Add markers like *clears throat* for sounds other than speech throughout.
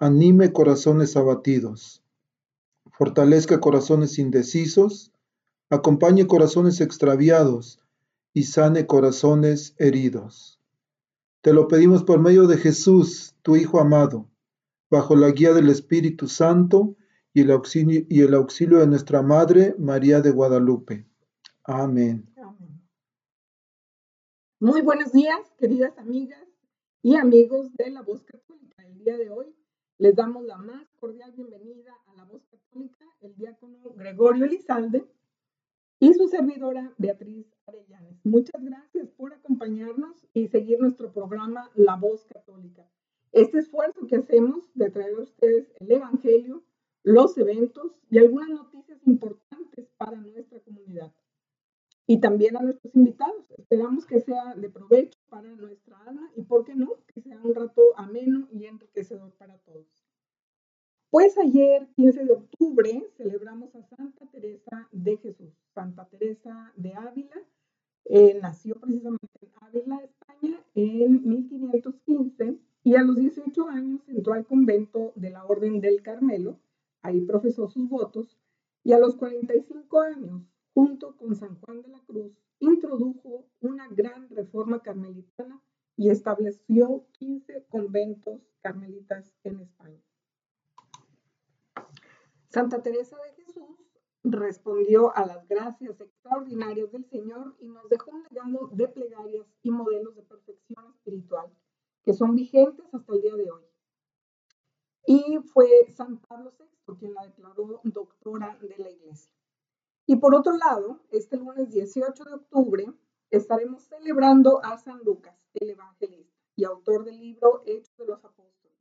anime corazones abatidos, fortalezca corazones indecisos, acompañe corazones extraviados y sane corazones heridos. Te lo pedimos por medio de Jesús, tu Hijo amado, bajo la guía del Espíritu Santo y el auxilio, de nuestra Madre María de Guadalupe. Amén. Muy buenos días, queridas amigas y amigos de la Voz Católica. El día de hoy les damos la más cordial bienvenida a la voz católica, el diácono Gregorio Elizalde y su servidora Beatriz Arellanes. Muchas gracias por acompañarnos y seguir nuestro programa La Voz Católica. Este esfuerzo que hacemos de traer a ustedes el Evangelio, los eventos y algunas noticias importantes para nuestra comunidad. Y también a nuestros invitados. Esperamos que sea de provecho para nuestra alma y, ¿por qué no?, que sea un rato ameno y enriquecedor. Pues ayer, 15 de octubre, celebramos a Santa Teresa de Jesús. Santa Teresa de Ávila eh, nació precisamente en Ávila, España, en 1515 y a los 18 años entró al convento de la Orden del Carmelo. Ahí profesó sus votos y a los 45 años, junto con San Juan de la Cruz, introdujo una gran reforma carmelitana y estableció 15 conventos carmelitas en España. Santa Teresa de Jesús respondió a las gracias extraordinarias del Señor y nos dejó un legado de plegarias y modelos de perfección espiritual que son vigentes hasta el día de hoy. Y fue San Pablo VI quien la declaró doctora de la Iglesia. Y por otro lado, este lunes 18 de octubre estaremos celebrando a San Lucas, el evangelista y autor del libro Hechos de los Apóstoles,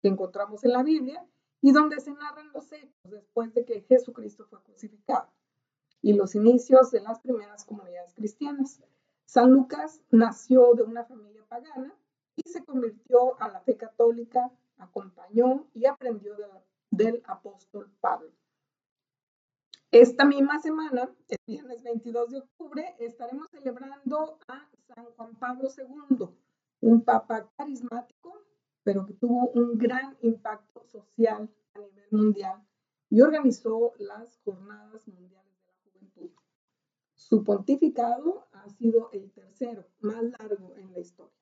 que encontramos en la Biblia y donde se narran los hechos después de que Jesucristo fue crucificado y los inicios de las primeras comunidades cristianas. San Lucas nació de una familia pagana y se convirtió a la fe católica, acompañó y aprendió del apóstol Pablo. Esta misma semana, el viernes 22 de octubre, estaremos celebrando a San Juan Pablo II, un papa carismático pero que tuvo un gran impacto a nivel mundial y organizó las Jornadas Mundiales de la Juventud. Su pontificado ha sido el tercero más largo en la historia.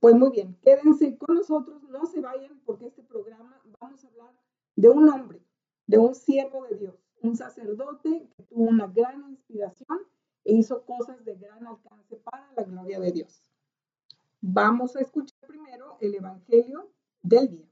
Pues muy bien, quédense con nosotros, no se vayan porque este programa vamos a hablar de un hombre, de un siervo de Dios, un sacerdote que tuvo una gran inspiración e hizo cosas de gran alcance para la gloria de Dios. Vamos a escuchar primero el Evangelio del día.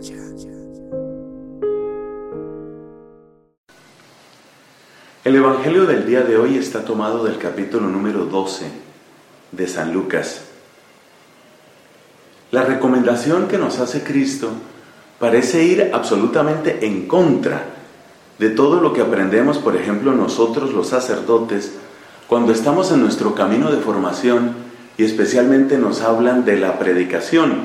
El Evangelio del día de hoy está tomado del capítulo número 12 de San Lucas. la recomendación que nos hace Cristo parece ir absolutamente en contra de todo lo que aprendemos, por ejemplo, nosotros los sacerdotes, cuando estamos en nuestro camino de formación y especialmente nos hablan de la predicación.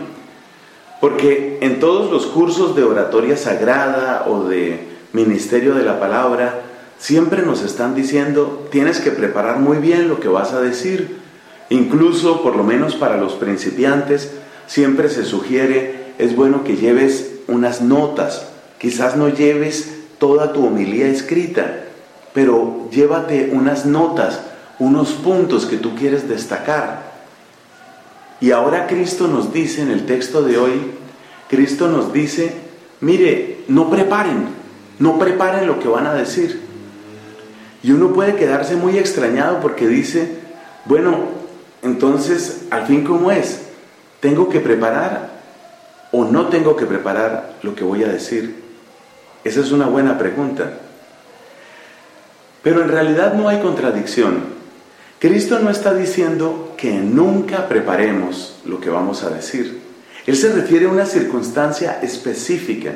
Porque en todos los cursos de oratoria sagrada o de ministerio de la palabra, siempre nos están diciendo, tienes que preparar muy bien lo que vas a decir. Incluso, por lo menos para los principiantes, siempre se sugiere, es bueno que lleves unas notas. Quizás no lleves toda tu homilía escrita, pero llévate unas notas, unos puntos que tú quieres destacar. Y ahora Cristo nos dice en el texto de hoy, Cristo nos dice, mire, no preparen, no preparen lo que van a decir. Y uno puede quedarse muy extrañado porque dice, bueno, entonces, al fin, ¿cómo es? ¿Tengo que preparar o no tengo que preparar lo que voy a decir? Esa es una buena pregunta. Pero en realidad no hay contradicción. Cristo no está diciendo que nunca preparemos lo que vamos a decir. Él se refiere a una circunstancia específica.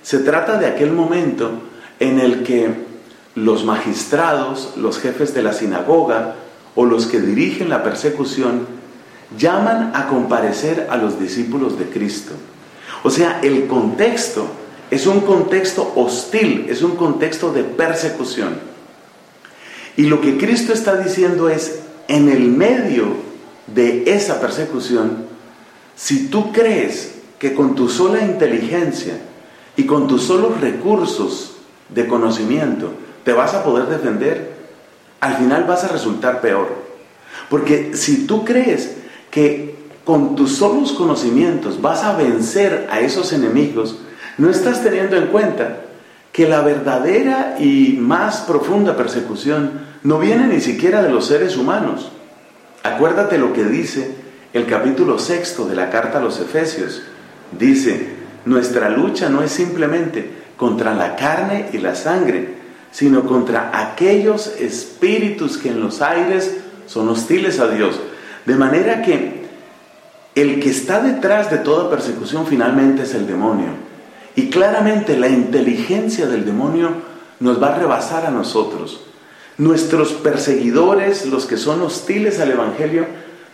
Se trata de aquel momento en el que los magistrados, los jefes de la sinagoga o los que dirigen la persecución llaman a comparecer a los discípulos de Cristo. O sea, el contexto es un contexto hostil, es un contexto de persecución. Y lo que Cristo está diciendo es, en el medio de esa persecución, si tú crees que con tu sola inteligencia y con tus solos recursos de conocimiento te vas a poder defender, al final vas a resultar peor. Porque si tú crees que con tus solos conocimientos vas a vencer a esos enemigos, no estás teniendo en cuenta que la verdadera y más profunda persecución no viene ni siquiera de los seres humanos. Acuérdate lo que dice el capítulo sexto de la carta a los Efesios. Dice, nuestra lucha no es simplemente contra la carne y la sangre, sino contra aquellos espíritus que en los aires son hostiles a Dios. De manera que el que está detrás de toda persecución finalmente es el demonio. Y claramente la inteligencia del demonio nos va a rebasar a nosotros. Nuestros perseguidores, los que son hostiles al Evangelio,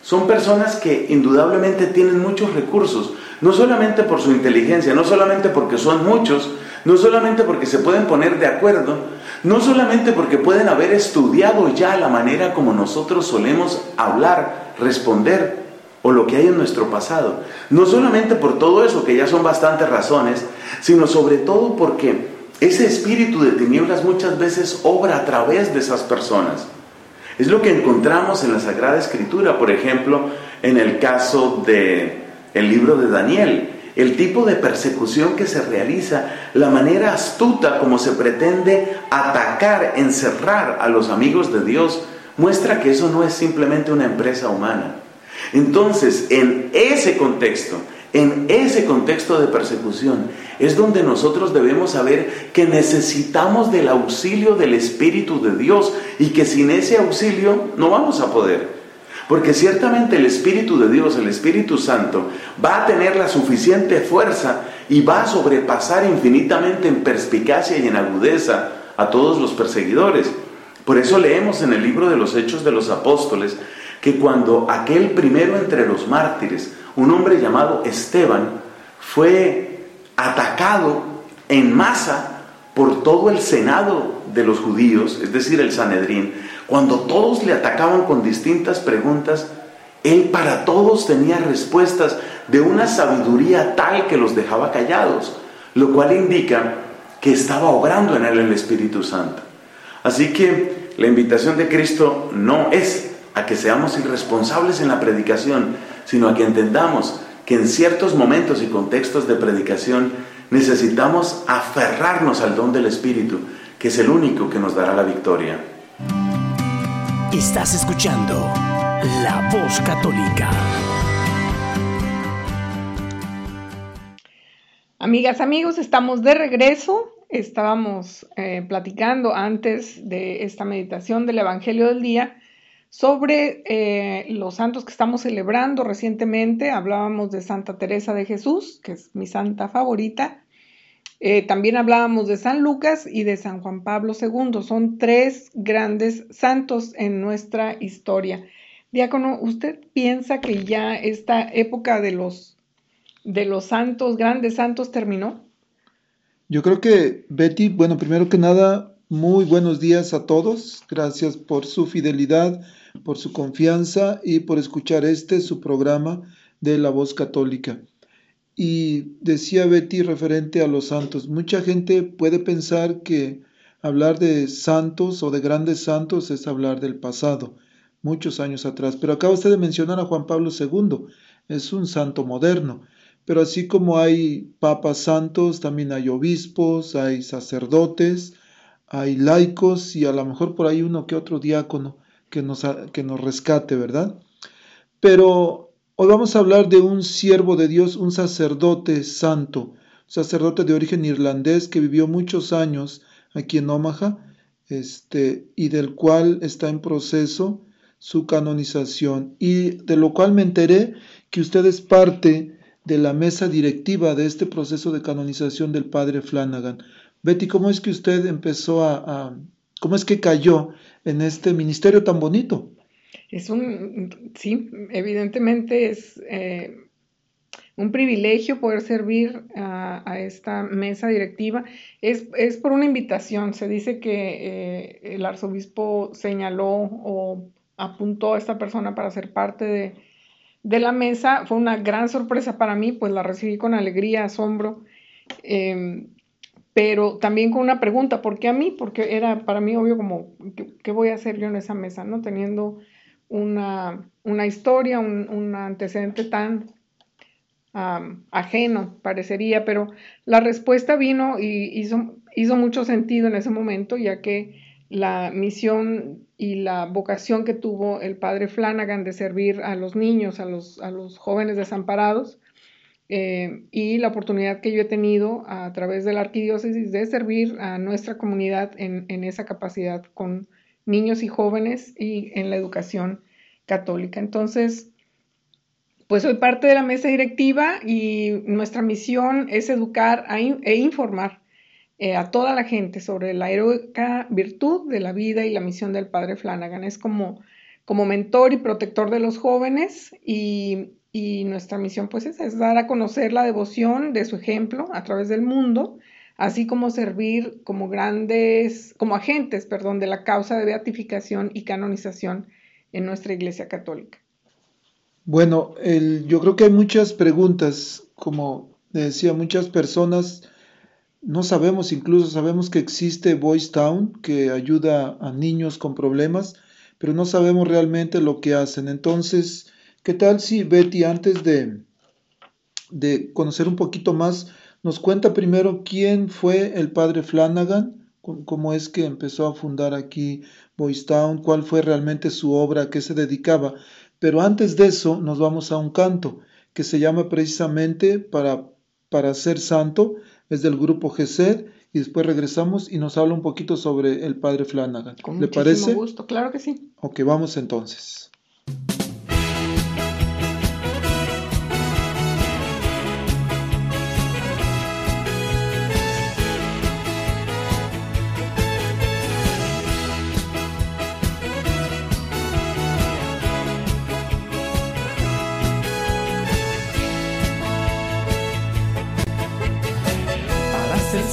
son personas que indudablemente tienen muchos recursos, no solamente por su inteligencia, no solamente porque son muchos, no solamente porque se pueden poner de acuerdo, no solamente porque pueden haber estudiado ya la manera como nosotros solemos hablar, responder o lo que hay en nuestro pasado. No solamente por todo eso, que ya son bastantes razones, sino sobre todo porque ese espíritu de tinieblas muchas veces obra a través de esas personas. Es lo que encontramos en la Sagrada Escritura, por ejemplo, en el caso de el libro de Daniel, el tipo de persecución que se realiza, la manera astuta como se pretende atacar, encerrar a los amigos de Dios, muestra que eso no es simplemente una empresa humana. Entonces, en ese contexto, en ese contexto de persecución, es donde nosotros debemos saber que necesitamos del auxilio del Espíritu de Dios y que sin ese auxilio no vamos a poder. Porque ciertamente el Espíritu de Dios, el Espíritu Santo, va a tener la suficiente fuerza y va a sobrepasar infinitamente en perspicacia y en agudeza a todos los perseguidores. Por eso leemos en el libro de los Hechos de los Apóstoles que cuando aquel primero entre los mártires, un hombre llamado Esteban, fue atacado en masa por todo el Senado de los judíos, es decir, el Sanedrín, cuando todos le atacaban con distintas preguntas, él para todos tenía respuestas de una sabiduría tal que los dejaba callados, lo cual indica que estaba obrando en él el Espíritu Santo. Así que la invitación de Cristo no es a que seamos irresponsables en la predicación, sino a que entendamos que en ciertos momentos y contextos de predicación necesitamos aferrarnos al don del Espíritu, que es el único que nos dará la victoria. Estás escuchando La Voz Católica. Amigas, amigos, estamos de regreso estábamos eh, platicando antes de esta meditación del Evangelio del Día sobre eh, los santos que estamos celebrando recientemente. Hablábamos de Santa Teresa de Jesús, que es mi santa favorita. Eh, también hablábamos de San Lucas y de San Juan Pablo II. Son tres grandes santos en nuestra historia. Diácono, ¿usted piensa que ya esta época de los, de los santos, grandes santos, terminó? Yo creo que, Betty, bueno, primero que nada, muy buenos días a todos. Gracias por su fidelidad, por su confianza y por escuchar este, su programa de La Voz Católica. Y decía Betty referente a los santos, mucha gente puede pensar que hablar de santos o de grandes santos es hablar del pasado muchos años atrás. Pero acaba usted de mencionar a Juan Pablo II, es un santo moderno. Pero así como hay papas santos, también hay obispos, hay sacerdotes, hay laicos y a lo mejor por ahí uno que otro diácono que nos, que nos rescate, ¿verdad? Pero hoy vamos a hablar de un siervo de Dios, un sacerdote santo, sacerdote de origen irlandés que vivió muchos años aquí en Omaha, este, y del cual está en proceso su canonización y de lo cual me enteré que usted es parte de la mesa directiva de este proceso de canonización del padre Flanagan. Betty, ¿cómo es que usted empezó a, cómo es que cayó en este ministerio tan bonito? Es un, sí, evidentemente es eh, un privilegio poder servir a, esta mesa directiva. Es, es, por una invitación. Se dice que eh, el arzobispo señaló o apuntó a esta persona para ser parte de, la mesa. Fue una gran sorpresa para mí, pues la recibí con alegría, asombro, em, pero también con una pregunta, ¿por qué a mí? Porque era para mí obvio como, ¿qué, voy a hacer yo en esa mesa? ¿no? Teniendo una, historia, un, antecedente tan ajeno, parecería, pero la respuesta vino y hizo, hizo mucho sentido en ese momento, ya que la misión y la vocación que tuvo el padre Flanagan de servir a los niños, a los, a los jóvenes desamparados, eh, y la oportunidad que yo he tenido a través de la arquidiócesis de servir a nuestra comunidad en, en esa capacidad con niños y jóvenes y en la educación católica. Entonces, pues soy parte de la mesa directiva y nuestra misión es educar e informar eh, a toda la gente sobre la heroica virtud de la vida y la misión del padre Flanagan. Es como, como mentor y protector de los jóvenes y, nuestra misión pues es, es, dar a conocer la devoción de su ejemplo a través del mundo, así como servir como grandes, como agentes, perdón, de la causa de beatificación y canonización en nuestra Iglesia Católica. Bueno, yo creo que hay muchas preguntas, como decía, muchas personas no sabemos, incluso sabemos que existe Boys Town, que ayuda a niños con problemas, pero no sabemos realmente lo que hacen. Entonces, ¿qué tal si Betty, antes de, de conocer un poquito más, nos cuenta primero quién fue el padre Flanagan, cómo es que empezó a fundar aquí Boys Town, cuál fue realmente su obra, a qué se dedicaba? Pero antes de eso, nos vamos a un canto que se llama precisamente para, para ser santo es del grupo GESED y después regresamos y nos habla un poquito sobre el padre Flanagan. Con ¿Le parece? gusto, claro que sí. Ok, vamos entonces.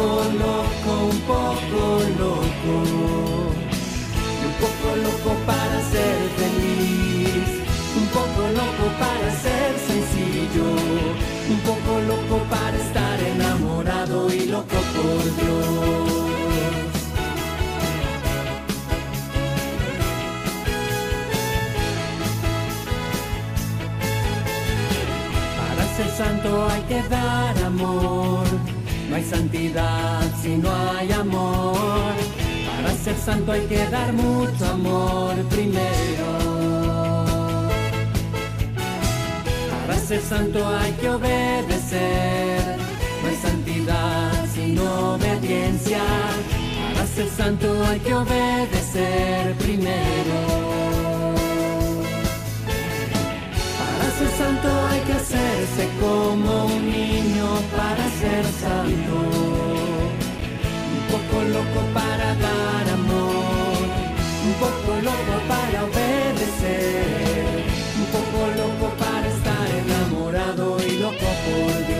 poco loco, un poco loco. Y un poco loco para ser feliz. Un poco loco para ser sencillo. Un poco loco para estar enamorado y loco por Dios. Para ser santo hay que dar amor. No hay santidad si no hay amor. Para ser santo hay que dar mucho amor primero. Para ser santo hay que obedecer. No hay santidad sin obediencia. Para ser santo hay que obedecer primero. ser santo hay que como un niño para ser santo. Un poco loco para dar amor, un poco loco para obedecer, un poco loco para estar enamorado y loco por Dios.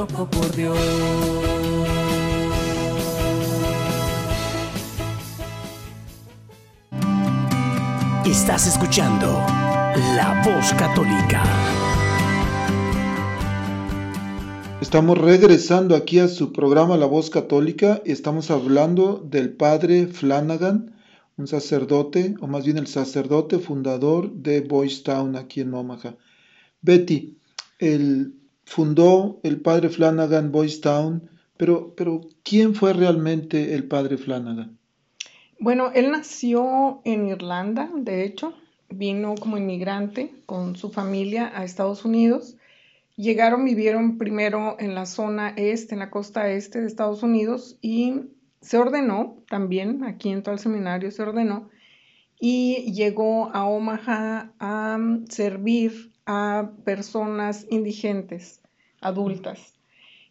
Loco por Dios. Estás escuchando La Voz Católica. Estamos regresando aquí a su programa La Voz Católica y estamos hablando del padre Flanagan, un sacerdote, o más bien el sacerdote fundador de Boys Town aquí en Omaha. Betty, el fundó el padre Flanagan Boys Town, pero, pero ¿quién fue realmente el padre Flanagan? Bueno, él nació en Irlanda, de hecho, vino como inmigrante con su familia a Estados Unidos. Llegaron, vivieron primero en la zona este, en la costa este de Estados Unidos y se ordenó también, aquí en todo el seminario se ordenó y llegó a Omaha a servir a personas indigentes adultas.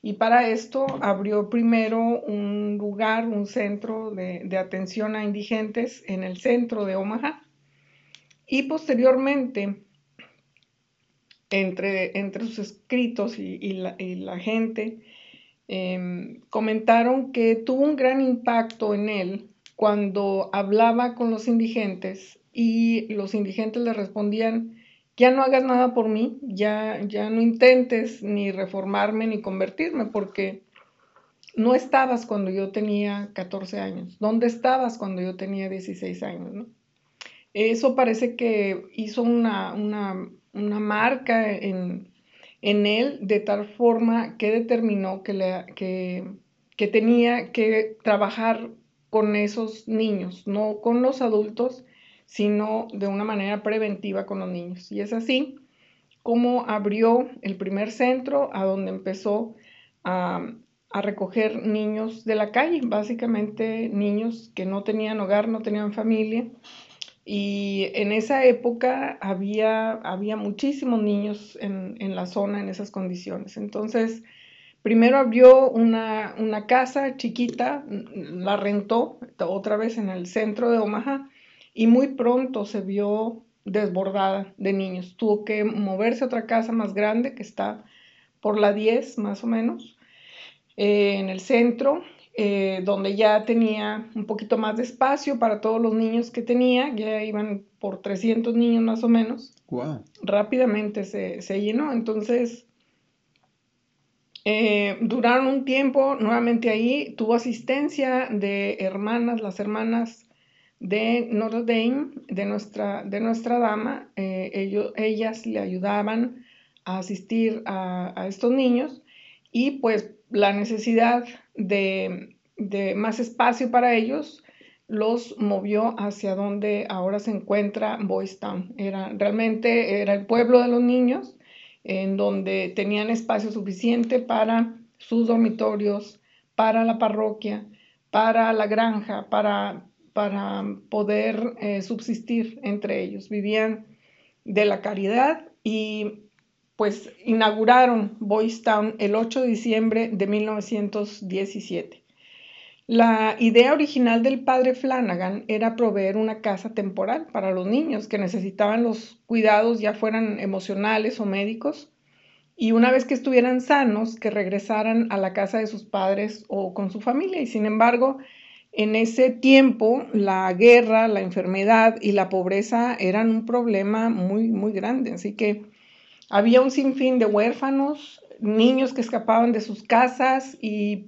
Y para esto abrió primero un lugar, un centro de, atención a indigentes en el centro de Omaha. Y posteriormente, entre, entre sus escritos y, la, gente, em, comentaron que tuvo un gran impacto en él cuando hablaba con los indigentes y los indigentes le respondían ya no hagas nada por mí, ya, ya no intentes ni reformarme ni convertirme, porque no estabas cuando yo tenía 14 años. ¿Dónde estabas cuando yo tenía 16 años? Eso parece que hizo una, marca en, él de tal forma que determinó que, que, que tenía que trabajar con esos niños, no con los adultos, sino de una manera preventiva con los niños. Y es así como abrió el primer centro a donde empezó a, recoger niños de la calle, básicamente niños que no tenían hogar, no tenían familia. Y en esa época había, había muchísimos niños en, la zona en esas condiciones. Entonces, primero abrió una, una, casa chiquita, la rentó otra vez en el centro de Omaha y muy pronto se vio desbordada de niños. Tuvo que moverse a otra casa más grande que está por la 10 más o menos, eh, en el centro, eh, donde ya tenía un poquito más de espacio para todos los niños que tenía, ya iban por 300 niños más o menos. Rápidamente se, se llenó, entonces Eh, duraron un tiempo nuevamente ahí, tuvo asistencia de hermanas, las hermanas de Notre Dame, de nuestra, de nuestra dama, eh, ellos, ellas le ayudaban a asistir a, a, estos niños y pues la necesidad de, de, más espacio para ellos los movió hacia donde ahora se encuentra Boys Town. Era, realmente era el pueblo de los niños en donde tenían espacio suficiente para sus dormitorios, para la parroquia, para la granja, para, para poder eh, subsistir entre ellos. Vivían de la caridad y pues inauguraron Boys Town el 8 de diciembre de 1917. La idea original del padre Flanagan era proveer una casa temporal para los niños que necesitaban los cuidados, ya fueran emocionales o médicos, y una vez que estuvieran sanos, que regresaran a la casa de sus padres o con su familia. Y sin embargo, en ese tiempo, la guerra, la enfermedad y la pobreza eran un problema muy, muy grande. Así que había un sinfín de huérfanos, niños que escapaban de sus casas y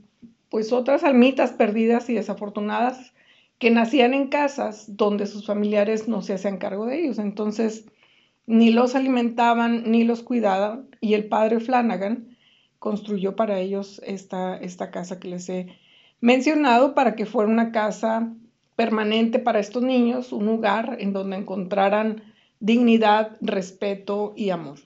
pues otras almitas perdidas y desafortunadas que nacían en casas donde sus familiares no se hacían cargo de ellos. Entonces, ni los alimentaban ni los cuidaban y el padre Flanagan construyó para ellos esta, esta casa que les he mencionado para que fuera una casa permanente para estos niños, un lugar en donde encontraran dignidad, respeto y amor.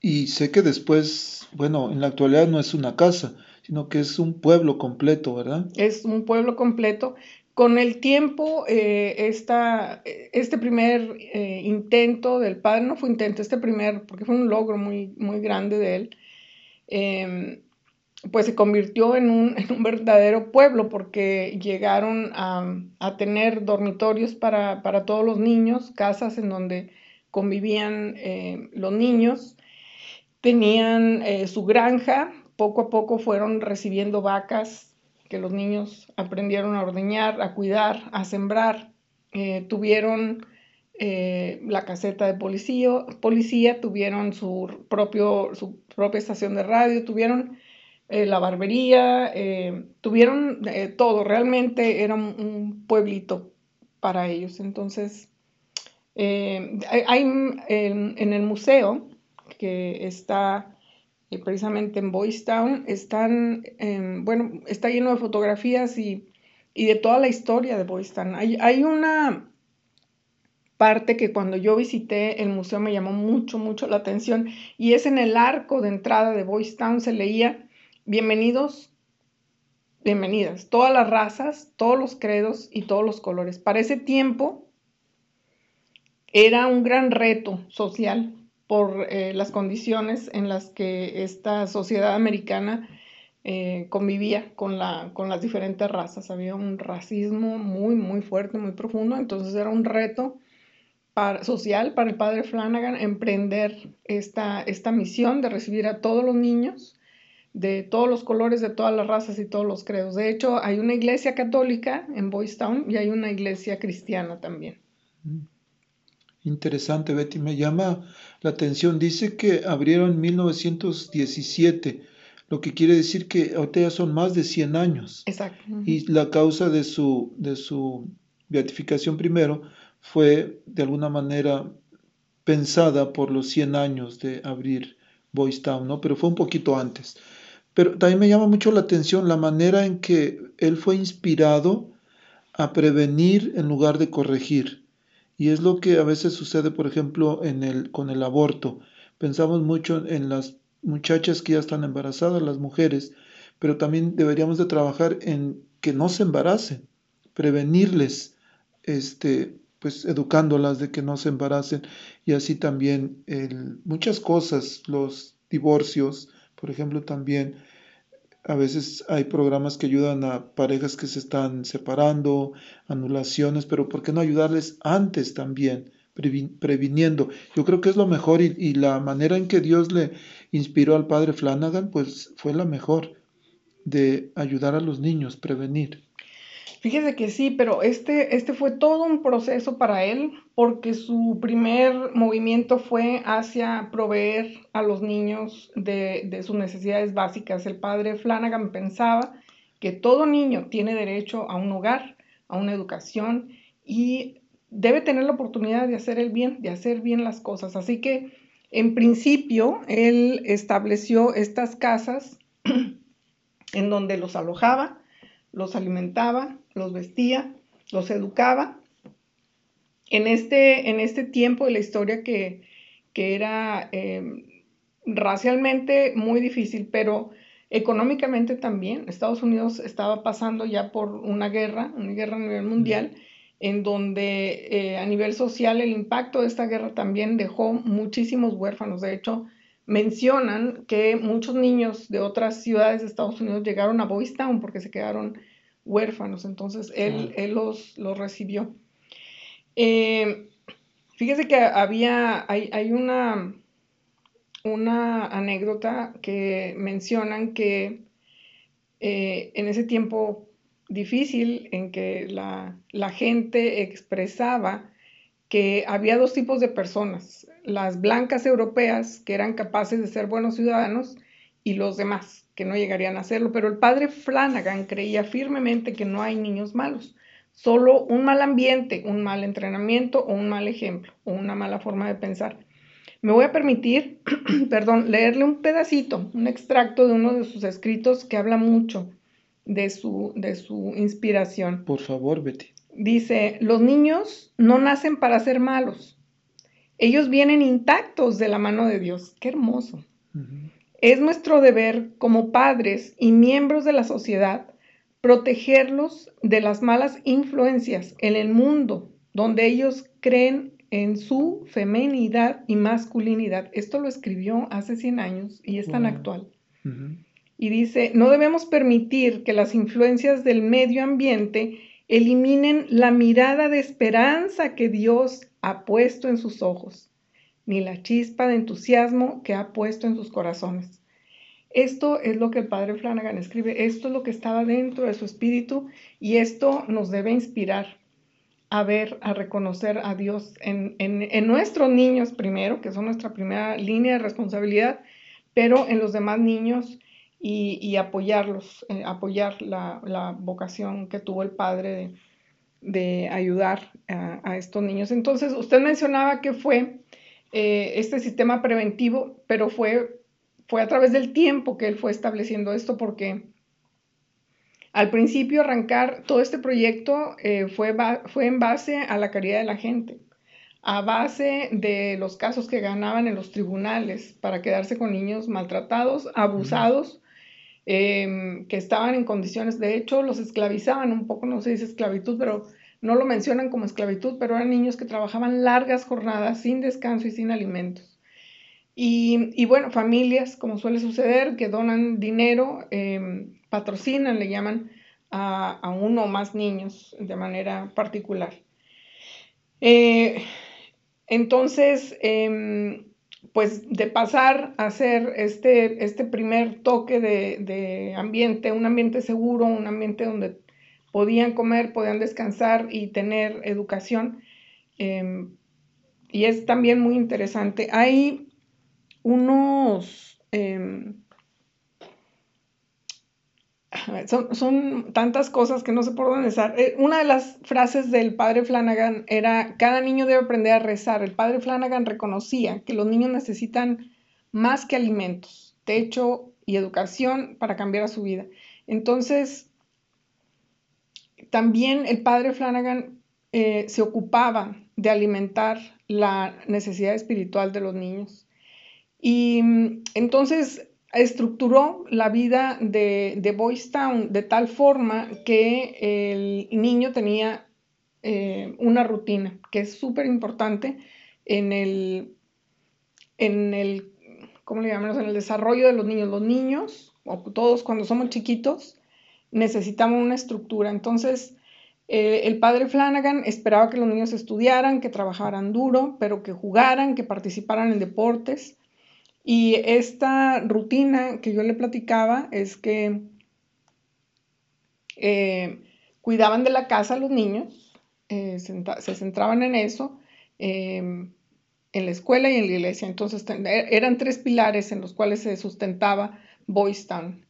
Y sé que después, bueno, en la actualidad no es una casa, sino que es un pueblo completo, ¿verdad? Es un pueblo completo. Con el tiempo, eh, esta, este primer eh, intento del padre, no fue intento, este primer, porque fue un logro muy, muy grande de él, eh, pues se convirtió en un, en un, verdadero pueblo porque llegaron a, a tener dormitorios para, para, todos los niños, casas en donde convivían eh, los niños, tenían eh, su granja, poco a poco fueron recibiendo vacas que los niños aprendieron a ordeñar, a cuidar, a sembrar, eh, tuvieron la caseta de policía, policía, tuvieron su, propio, su propia estación de radio, tuvieron eh, la barbería, eh, tuvieron todo, realmente era un, pueblito para ellos. Entonces, hay en, el museo que está precisamente en Boys Town, están, eh, bueno, está lleno de fotografías y, y, de toda la historia de Boys Town. Hay, hay, una parte que cuando yo visité el museo me llamó mucho, mucho la atención y es en el arco de entrada de Boys Town se leía, bienvenidos, bienvenidas, todas las razas, todos los credos y todos los colores. Para ese tiempo era un gran reto social por eh, las condiciones en las que esta sociedad americana eh, convivía con, la, con las diferentes razas. Había un racismo muy, muy fuerte, muy profundo, entonces era un reto social para el padre Flanagan emprender esta, esta misión de recibir a todos los niños de todos los colores, de todas las razas y todos los credos. De hecho, hay una iglesia católica en Boys Town y hay una iglesia cristiana también. Mm. Interesante, Betty. Me llama la atención. Dice que abrieron en 1917, lo que quiere decir que ahorita ya son más de 100 años. Exacto. Y la causa de su, de su beatificación primero fue de alguna manera pensada por los 100 años de abrir Boys Town, ¿no? Pero fue un poquito antes. Pero también me llama mucho la atención la manera en que él fue inspirado a prevenir en lugar de corregir. Y es lo que a veces sucede, por ejemplo, en el, con el aborto. Pensamos mucho en las muchachas que ya están embarazadas, las mujeres, pero también deberíamos de trabajar en que no se embaracen, prevenirles, este, pues educándolas de que no se embaracen y así también el, muchas cosas, los divorcios, por ejemplo, también a veces hay programas que ayudan a parejas que se están separando, anulaciones, pero ¿por qué no ayudarles antes también, previniendo? Yo creo que es lo mejor y, y, la manera en que Dios le inspiró al padre Flanagan, pues fue la mejor de ayudar a los niños, prevenir. Fíjese que sí, pero este, este fue todo un proceso para él porque su primer movimiento fue hacia proveer a los niños de, de sus necesidades básicas. El padre Flanagan pensaba que todo niño tiene derecho a un hogar, a una educación y debe tener la oportunidad de hacer el bien, de hacer bien las cosas. Así que, en principio, él estableció estas casas *clears throat* en donde los alojaba, los alimentaba, los vestía, los educaba. En este, en este tiempo de la historia que, que era eh, racialmente muy difícil, pero económicamente también, Estados Unidos estaba pasando ya por una guerra, una guerra a nivel mundial, en donde eh, a nivel social el impacto de esta guerra también dejó muchísimos huérfanos. De hecho, mencionan que muchos niños de otras ciudades de Estados Unidos llegaron a Boys Town porque se quedaron huérfanos. Entonces, él, él los, los, recibió. Eh, fíjese que había, hay, hay una, una anécdota que mencionan que eh, en ese tiempo difícil en que la, la, gente expresaba que había dos tipos de personas, las blancas europeas que eran capaces de ser buenos ciudadanos y los demás que no llegarían a hacerlo. Pero el padre Flanagan creía firmemente que no hay niños malos, solo un mal ambiente, un mal entrenamiento o un mal ejemplo o una mala forma de pensar. Me voy a permitir, *clears throat* perdón, leerle un pedacito, un extracto de uno de sus escritos que habla mucho de su, de su inspiración. Por favor, Betty. Dice, los niños no nacen para ser malos. Ellos vienen intactos de la mano de Dios. Qué hermoso. Es nuestro deber como padres y miembros de la sociedad protegerlos de las malas influencias en el mundo donde ellos creen en su femenidad y masculinidad. Esto lo escribió hace 100 años y es tan actual. Y dice, no debemos permitir que las influencias del medio ambiente eliminen la mirada de esperanza que Dios ha puesto en sus ojos, ni la chispa de entusiasmo que ha puesto en sus corazones. Esto es lo que el padre Flanagan escribe, esto es lo que estaba dentro de su espíritu y esto nos debe inspirar a ver, a reconocer a Dios en, en nuestros niños primero, que son nuestra primera línea de responsabilidad, pero en los demás niños y, apoyarlos, eh, apoyar la, vocación que tuvo el padre de, ayudar a, estos niños. Entonces, usted mencionaba que fue eh, este sistema preventivo, pero fue, fue a través del tiempo que él fue estableciendo esto, porque al principio arrancar todo este proyecto eh, fue, fue en base a la caridad de la gente a base de los casos que ganaban en los tribunales para quedarse con niños maltratados, abusados Em, que estaban en condiciones, de hecho, los esclavizaban un poco, no se dice esclavitud, pero no lo mencionan como esclavitud, pero eran niños que trabajaban largas jornadas sin descanso y sin alimentos. Y, bueno, familias, como suele suceder, que donan dinero, em, patrocinan, le llaman a, uno o más niños de manera particular. Eh, entonces, em, pues de pasar a ser este, este primer toque de, ambiente, un ambiente seguro, un ambiente donde podían comer, podían descansar y tener educación. Em, y es también muy interesante. Hay unos... Em, son, tantas cosas que no sé por dónde. Eh, una de las frases del padre Flanagan era, cada niño debe aprender a rezar. El padre Flanagan reconocía que los niños necesitan más que alimentos, techo y educación para cambiar a su vida. Entonces, también el padre Flanagan eh, se ocupaba de alimentar la necesidad espiritual de los niños. Y mm, entonces estructuró la vida de, de Boys Town de tal forma que el niño tenía eh, una rutina, que es súper importante en el, en el, ¿cómo le llamamos? En el desarrollo de los niños. Los niños, o todos cuando somos chiquitos, necesitamos una estructura. Entonces, eh, el padre Flanagan esperaba que los niños estudiaran, que trabajaran duro, pero que jugaran, que participaran en deportes y esta rutina que yo le platicaba es que eh, cuidaban de la casa los niños, eh, se centraban en eso, em, en la escuela y en la iglesia. Entonces e, eran tres pilares en los cuales se sustentaba Boys Town.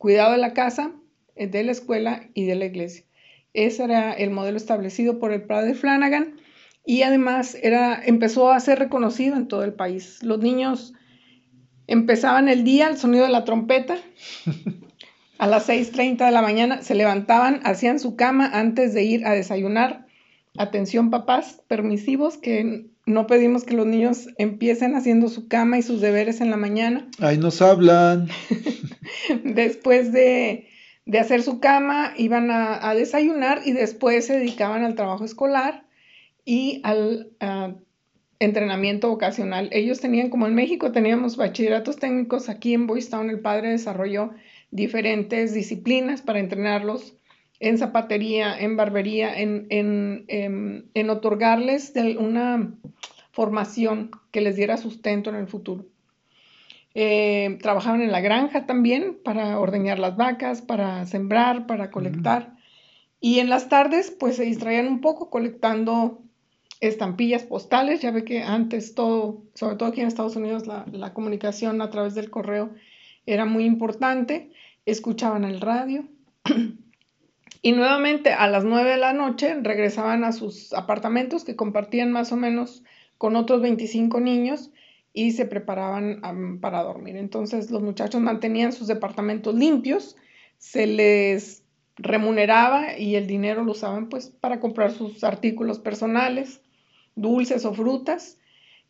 Cuidado de la casa, eh, de la escuela y de la iglesia. Ese era el modelo establecido por el padre Flanagan y además era, empezó a ser reconocido en todo el país. Los niños empezaban el día al sonido de la trompeta. A las 6.30 de la mañana se levantaban, hacían su cama antes de ir a desayunar. Atención papás permisivos que no pedimos que los niños empiecen haciendo su cama y sus deberes en la mañana. Ahí nos hablan. *laughs* Después de, hacer su cama, iban a, desayunar y después se dedicaban al trabajo escolar y al entrenamiento vocacional. Ellos tenían, como en México teníamos bachilleratos técnicos, aquí en Boys Town el padre desarrolló diferentes disciplinas para entrenarlos en zapatería, en barbería, en, en, otorgarles una formación que les diera sustento en el futuro. Eh, trabajaban en la granja también para ordeñar las vacas, para sembrar, para colectar. Y en las tardes, pues se distraían un poco colectando estampillas postales. Ya ve que antes todo, sobre todo aquí en Estados Unidos, la, la comunicación a través del correo era muy importante. Escuchaban el radio. *clears throat* Y nuevamente a las 9 de la noche regresaban a sus apartamentos que compartían más o menos con otros 25 niños y se preparaban para dormir. Entonces los muchachos mantenían sus departamentos limpios, se les remuneraba y el dinero lo usaban pues para comprar sus artículos personales, dulces o frutas.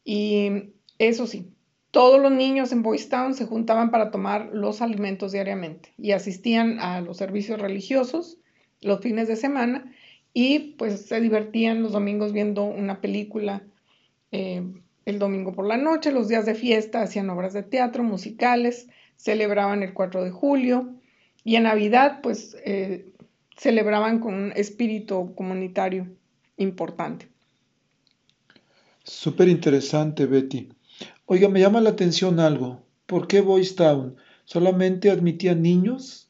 Y eso sí, todos los niños en Boys Town se juntaban para tomar los alimentos diariamente y asistían a los servicios religiosos los fines de semana y pues se divertían los domingos viendo una película eh, el domingo por la noche, los días de fiesta hacían obras de teatro, musicales, celebraban el 4 de julio y en Navidad pues eh, celebraban con un espíritu comunitario importante. Súper interesante, Betty. Oiga, me llama la atención algo. ¿Por qué Boys Town? ¿Solamente admitían niños?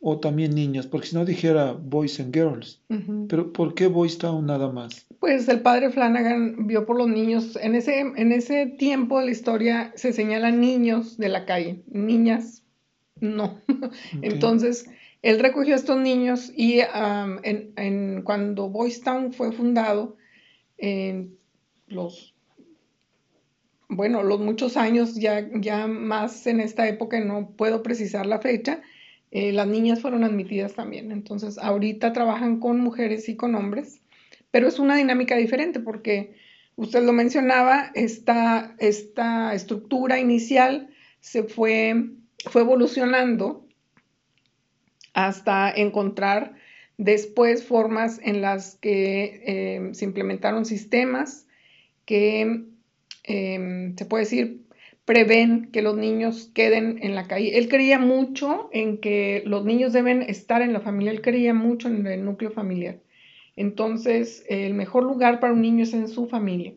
O también niñas, porque si no dijera boys and girls. Pero ¿por qué Boys Town nada más? Pues el padre Flanagan vio por los niños. En ese, en ese tiempo de la historia se señalan niños de la calle, niñas no. *laughs* Entonces, él recogió a estos niños y en, en, cuando Boys Town fue fundado, en los, bueno, los muchos años, ya, ya más en esta época, no puedo precisar la fecha, eh, las niñas fueron admitidas también. Entonces, ahorita trabajan con mujeres y con hombres, pero es una dinámica diferente porque usted lo mencionaba, esta, esta estructura inicial se fue, fue evolucionando hasta encontrar después formas en las que eh, se implementaron sistemas que eh, se puede decir prevén que los niños queden en la calle. Él creía mucho en que los niños deben estar en la familia, él creía mucho en el núcleo familiar. Entonces, el mejor lugar para un niño es en su familia.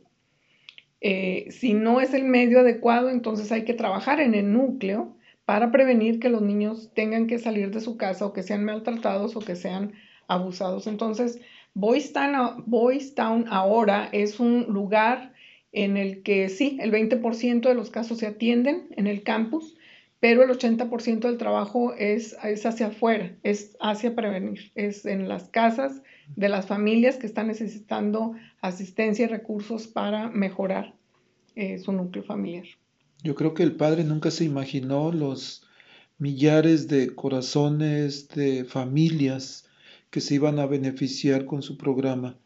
Eh, si no es el medio adecuado, entonces hay que trabajar en el núcleo para prevenir que los niños tengan que salir de su casa o que sean maltratados o que sean abusados. Entonces, Boys Town ahora es un lugar en el que sí, el 20% de los casos se atienden en el campus, pero el 80% del trabajo es, es hacia afuera, es hacia prevenir, es en las casas de las familias que están necesitando asistencia y recursos para mejorar eh, su núcleo familiar. Yo creo que el padre nunca se imaginó los millares de corazones, de familias que se iban a beneficiar con su programa.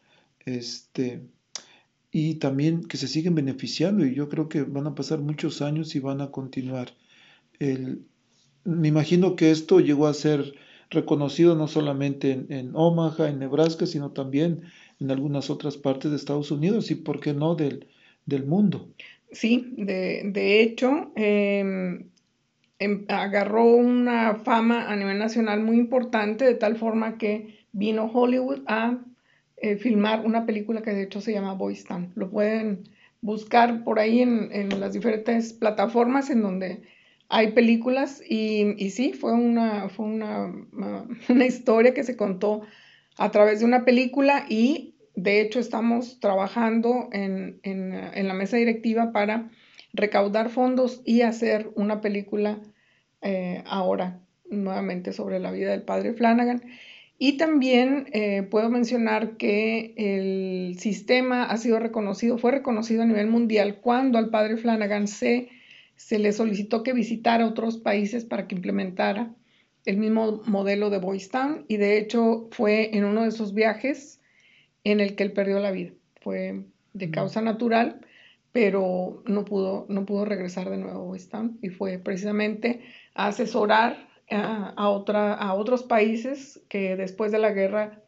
Este, y también que se siguen beneficiando y yo creo que van a pasar muchos años y van a continuar. El, me imagino que esto llegó a ser reconocido no solamente en, en, Omaha, en Nebraska, sino también en algunas otras partes de Estados Unidos y, ¿por qué no, del, del mundo? Sí, de, de hecho, em, em, agarró una fama a nivel nacional muy importante, de tal forma que vino Hollywood a eh, filmar una película que de hecho se llama Boys Lo pueden buscar por ahí en, las diferentes plataformas en donde hay películas y, y sí, fue, una, fue una, *laughs* una historia que se contó a través de una película y de hecho estamos trabajando en, en, en la mesa directiva para recaudar fondos y hacer una película eh, ahora nuevamente sobre la vida del padre Flanagan. Y también eh, puedo mencionar que el sistema ha sido reconocido, fue reconocido a nivel mundial cuando al padre Flanagan se, se le solicitó que visitara otros países para que implementara el mismo modelo de Boys Town. Y de hecho fue en uno de esos viajes en el que él perdió la vida. Fue de causa natural, pero no pudo, no pudo regresar de nuevo a Boys Town. Y fue precisamente a asesorar a, otra, a otros países que después de la guerra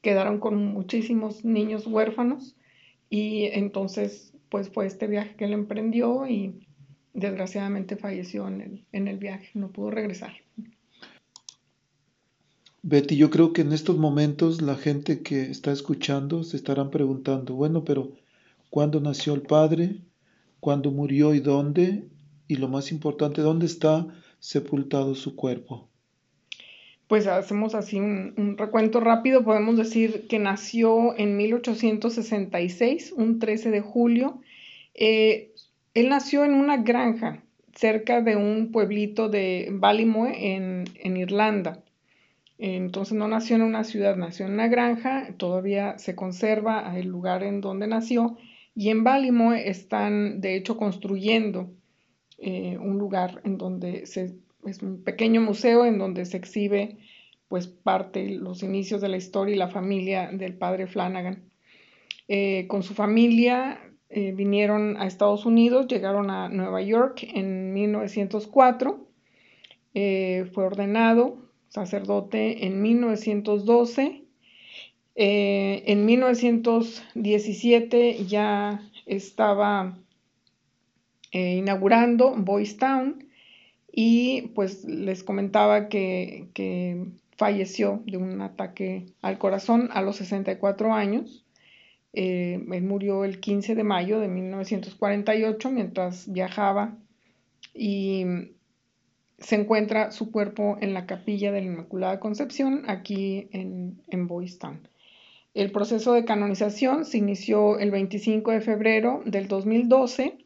quedaron con muchísimos niños huérfanos y entonces pues fue este viaje que él emprendió y desgraciadamente falleció en el, en el viaje, no pudo regresar. Betty, yo creo que en estos momentos la gente que está escuchando se estarán preguntando, bueno, pero ¿cuándo nació el Padre? ¿Cuándo murió y dónde? Y lo más importante, ¿dónde está sepultado su cuerpo? Pues hacemos así un, recuento rápido. Podemos decir que nació en 1866, un 13 de julio. Eh, él nació en una granja cerca de un pueblito de Ballymore en, Irlanda. Entonces no nació en una ciudad, nació en una granja, todavía se conserva el lugar en donde nació y en Ballymore están de hecho construyendo eh, un lugar en donde se, es un pequeño museo en donde se exhibe pues parte, los inicios de la historia y la familia del padre Flanagan. Eh, con su familia eh, vinieron a Estados Unidos, llegaron a Nueva York en 1904, fue ordenado sacerdote en 1912. en 1917 ya estaba eh, inaugurando Boys Town y pues les comentaba que, falleció de un ataque al corazón a los 64 años. Eh, él murió el 15 de mayo de 1948 mientras viajaba y se encuentra su cuerpo en la capilla de la Inmaculada Concepción aquí en, en Boys Town. El proceso de canonización se inició el 25 de febrero del 2012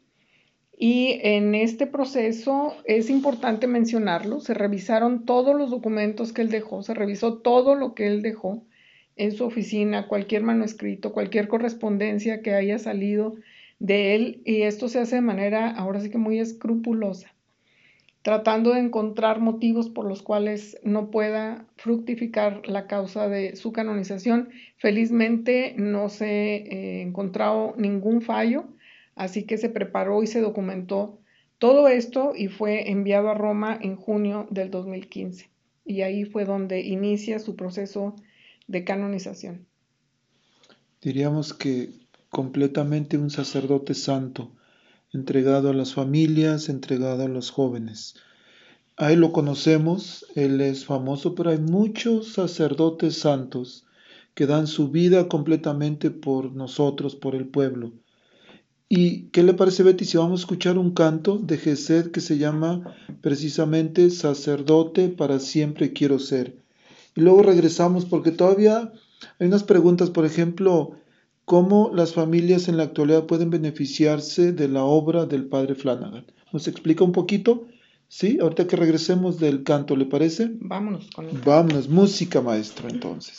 y en este proceso es importante mencionarlo, se revisaron todos los documentos que él dejó, se revisó todo lo que él dejó en su oficina, cualquier manuscrito, cualquier correspondencia que haya salido de él, y esto se hace de manera ahora sí que muy escrupulosa, tratando de encontrar motivos por los cuales no pueda fructificar la causa de su canonización. Felizmente no se ha eh, encontrado ningún fallo Así que se preparó y se documentó todo esto y fue enviado a Roma en junio del 2015. Y ahí fue donde inicia su proceso de canonización. Diríamos que completamente un sacerdote santo, entregado a las familias, entregado a los jóvenes. Ahí lo conocemos, él es famoso, pero hay muchos sacerdotes santos que dan su vida completamente por nosotros, por el pueblo. ¿Y qué le parece, Betty, si vamos a escuchar un canto de Gesed que se llama precisamente Sacerdote para siempre quiero ser? Y luego regresamos porque todavía hay unas preguntas, por ejemplo, ¿cómo las familias en la actualidad pueden beneficiarse de la obra del padre Flanagan? ¿Nos explica un poquito? Sí, ahorita que regresemos del canto, ¿le parece? Vámonos con el Vámonos, música maestro entonces.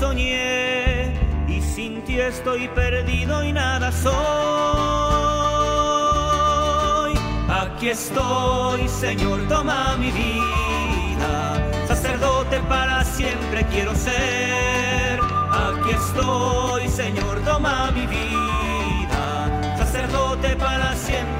Soñé y sin ti estoy perdido y nada soy. Aquí estoy, Señor, toma mi vida, sacerdote para siempre quiero ser. Aquí estoy, Señor, toma mi vida, sacerdote para siempre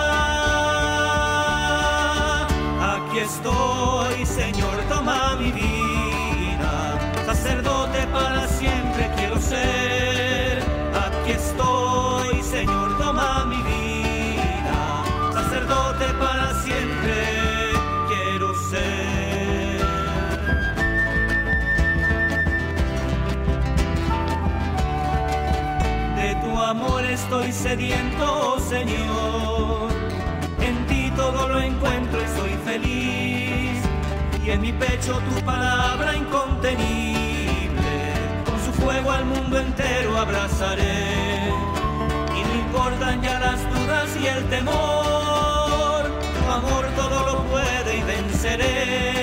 Estoy, Señor, toma mi vida. Sacerdote para siempre quiero ser. Aquí estoy, Señor, toma mi vida. Sacerdote para siempre quiero ser. De tu amor estoy sediento, Señor. Y en mi pecho tu palabra incontenible. Con su fuego al mundo entero abrazaré. Y no importan ya las dudas y el temor. Tu amor todo lo puede y venceré.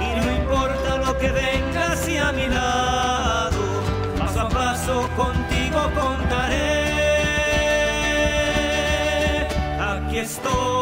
Y no importa lo que venga hacia mi lado. Paso a paso contigo contaré. Aquí estoy,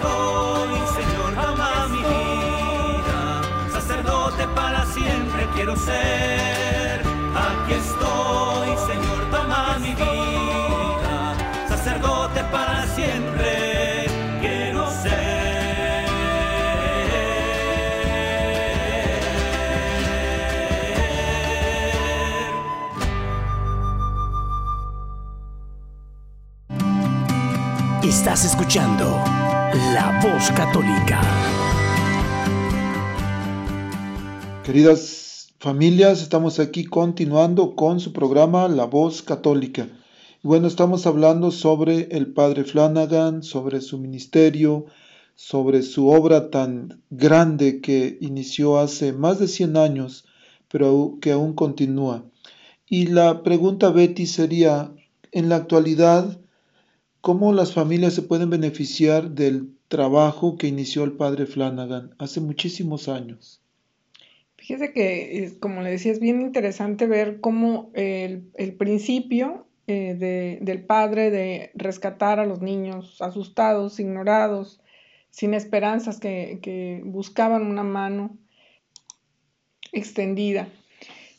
estoy, Señor, toma mi vida, sacerdote para siempre quiero ser. Aquí estoy, Señor, toma mi vida, sacerdote para siempre quiero ser. Estás escuchando La Voz Católica. Queridas familias, estamos aquí continuando con su programa La Voz Católica. Bueno, estamos hablando sobre el Padre Flanagan, sobre su ministerio, sobre su obra tan grande que inició hace más de 100 años, pero que aún continúa. Y la pregunta, Betty, sería, en la actualidad, ¿cómo las familias se pueden beneficiar del trabajo que inició el Padre Flanagan hace muchísimos años? Fíjese que, como le decía, es bien interesante ver cómo el, principio eh, de- del padre de rescatar a los niños asustados, ignorados, sin esperanzas, que, que buscaban una mano extendida.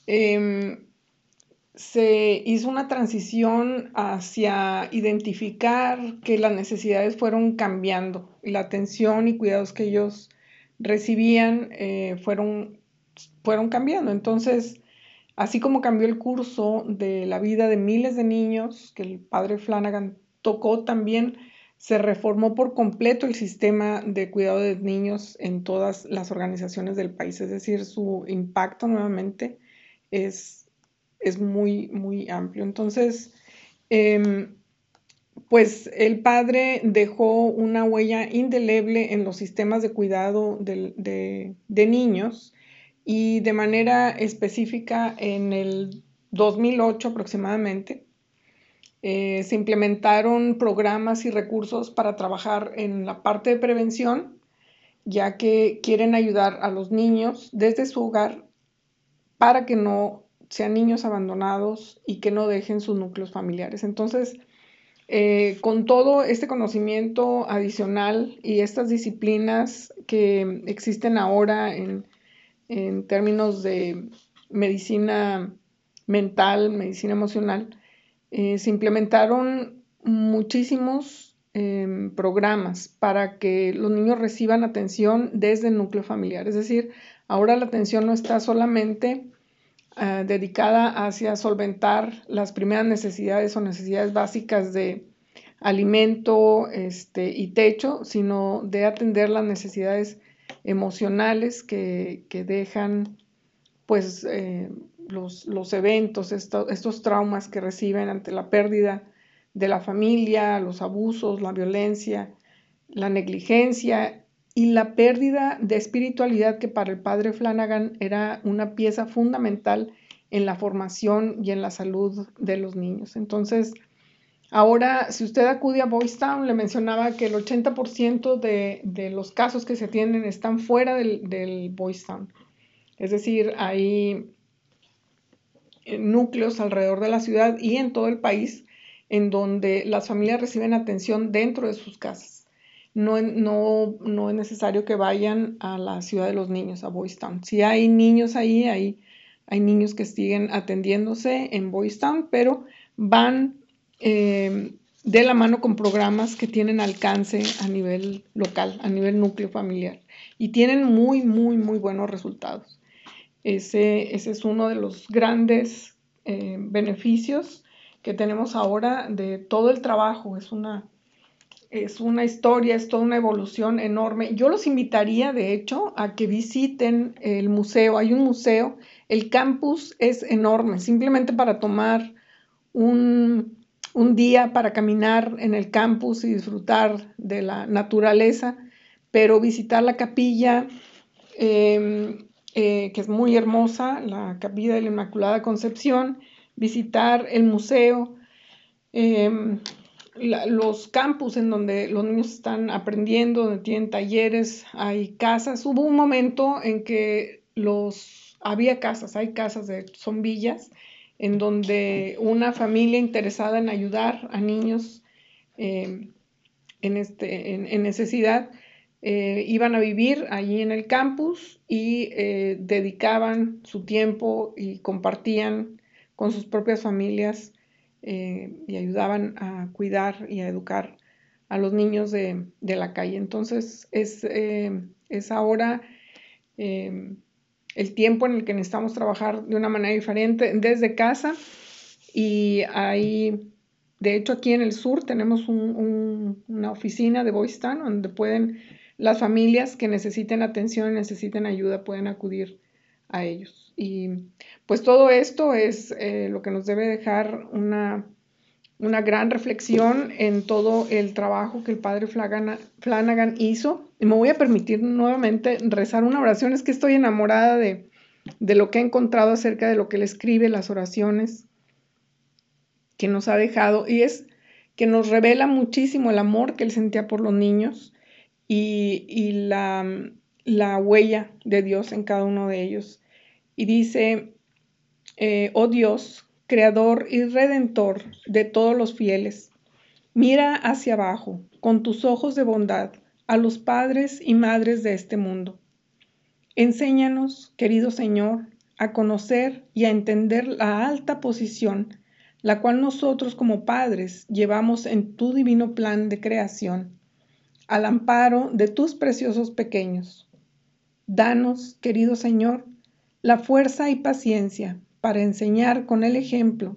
Em, se hizo una transición hacia identificar que las necesidades fueron cambiando y la atención y cuidados que ellos recibían eh, fueron, fueron cambiando. Entonces, así como cambió el curso de la vida de miles de niños que el padre Flanagan tocó, también se reformó por completo el sistema de cuidado de niños en todas las organizaciones del país. Es decir, su impacto nuevamente es, es muy, muy amplio. Entonces, em, pues el padre dejó una huella indeleble en los sistemas de cuidado de, de niños y de manera específica en el 2008 aproximadamente eh, se implementaron programas y recursos para trabajar en la parte de prevención, ya que quieren ayudar a los niños desde su hogar para que no sean niños abandonados y que no dejen sus núcleos familiares. Entonces, eh, con todo este conocimiento adicional y estas disciplinas que existen ahora en, en términos de medicina mental, medicina emocional, eh, se implementaron muchísimos em, programas para que los niños reciban atención desde el núcleo familiar. Es decir, ahora la atención no está solamente eh, dedicada hacia solventar las primeras necesidades o necesidades básicas de alimento este, y techo, sino de atender las necesidades emocionales que, dejan pues eh, los, eventos, estos traumas que reciben ante la pérdida de la familia, los abusos, la violencia, la negligencia y la pérdida de espiritualidad que para el padre Flanagan era una pieza fundamental en la formación y en la salud de los niños. Entonces, ahora, si usted acude a Boys Town, le mencionaba que el 80% de, los casos que se atienden están fuera del, del Town. Es decir, hay eh, núcleos alrededor de la ciudad y en todo el país en donde las familias reciben atención dentro de sus casas. No, no, no es necesario que vayan a la ciudad de los niños, a Boys Town. Si hay niños ahí, hay, hay niños que siguen atendiéndose en Boys Town, pero van eh, de la mano con programas que tienen alcance a nivel local, a nivel núcleo familiar, y tienen muy, muy, muy buenos resultados. Ese, ese es uno de los grandes eh, beneficios que tenemos ahora de todo el trabajo. Es una, es una historia, es toda una evolución enorme. Yo los invitaría, de hecho, a que visiten el museo. Hay un museo, el campus es enorme, simplemente para tomar un, día para caminar en el campus y disfrutar de la naturaleza, pero visitar la capilla, em, eh, que es muy hermosa, la capilla de la Inmaculada Concepción, visitar el museo, em, los campus en donde los niños están aprendiendo, donde tienen talleres, hay casas. Hubo un momento en que los había casas, hay casas de son villas, en donde una familia interesada en ayudar a niños em, en, este, en, necesidad eh, iban a vivir allí en el campus y eh, dedicaban su tiempo y compartían con sus propias familias eh, y ayudaban a cuidar y a educar a los niños de, la calle. Entonces es, eh, es ahora eh, el tiempo en el que necesitamos trabajar de una manera diferente desde casa y hay, de hecho aquí en el sur tenemos una oficina de Voice donde pueden las familias que necesiten atención necesiten ayuda pueden acudir a ellos. Y pues todo esto es eh, lo que nos debe dejar una, una, gran reflexión en todo el trabajo que el padre Flanagan, hizo. Y me voy a permitir nuevamente rezar una oración. Es que estoy enamorada de, de lo que he encontrado acerca de lo que él escribe, las oraciones que nos ha dejado. Y es que nos revela muchísimo el amor que él sentía por los niños y, y la, la huella de Dios en cada uno de ellos y dice, eh, oh Dios, creador y redentor de todos los fieles, mira hacia abajo con tus ojos de bondad a los padres y madres de este mundo. Enséñanos, querido Señor, a conocer y a entender la alta posición la cual nosotros como padres llevamos en tu divino plan de creación, al amparo de tus preciosos pequeños. Danos, querido Señor, la fuerza y paciencia para enseñar con el ejemplo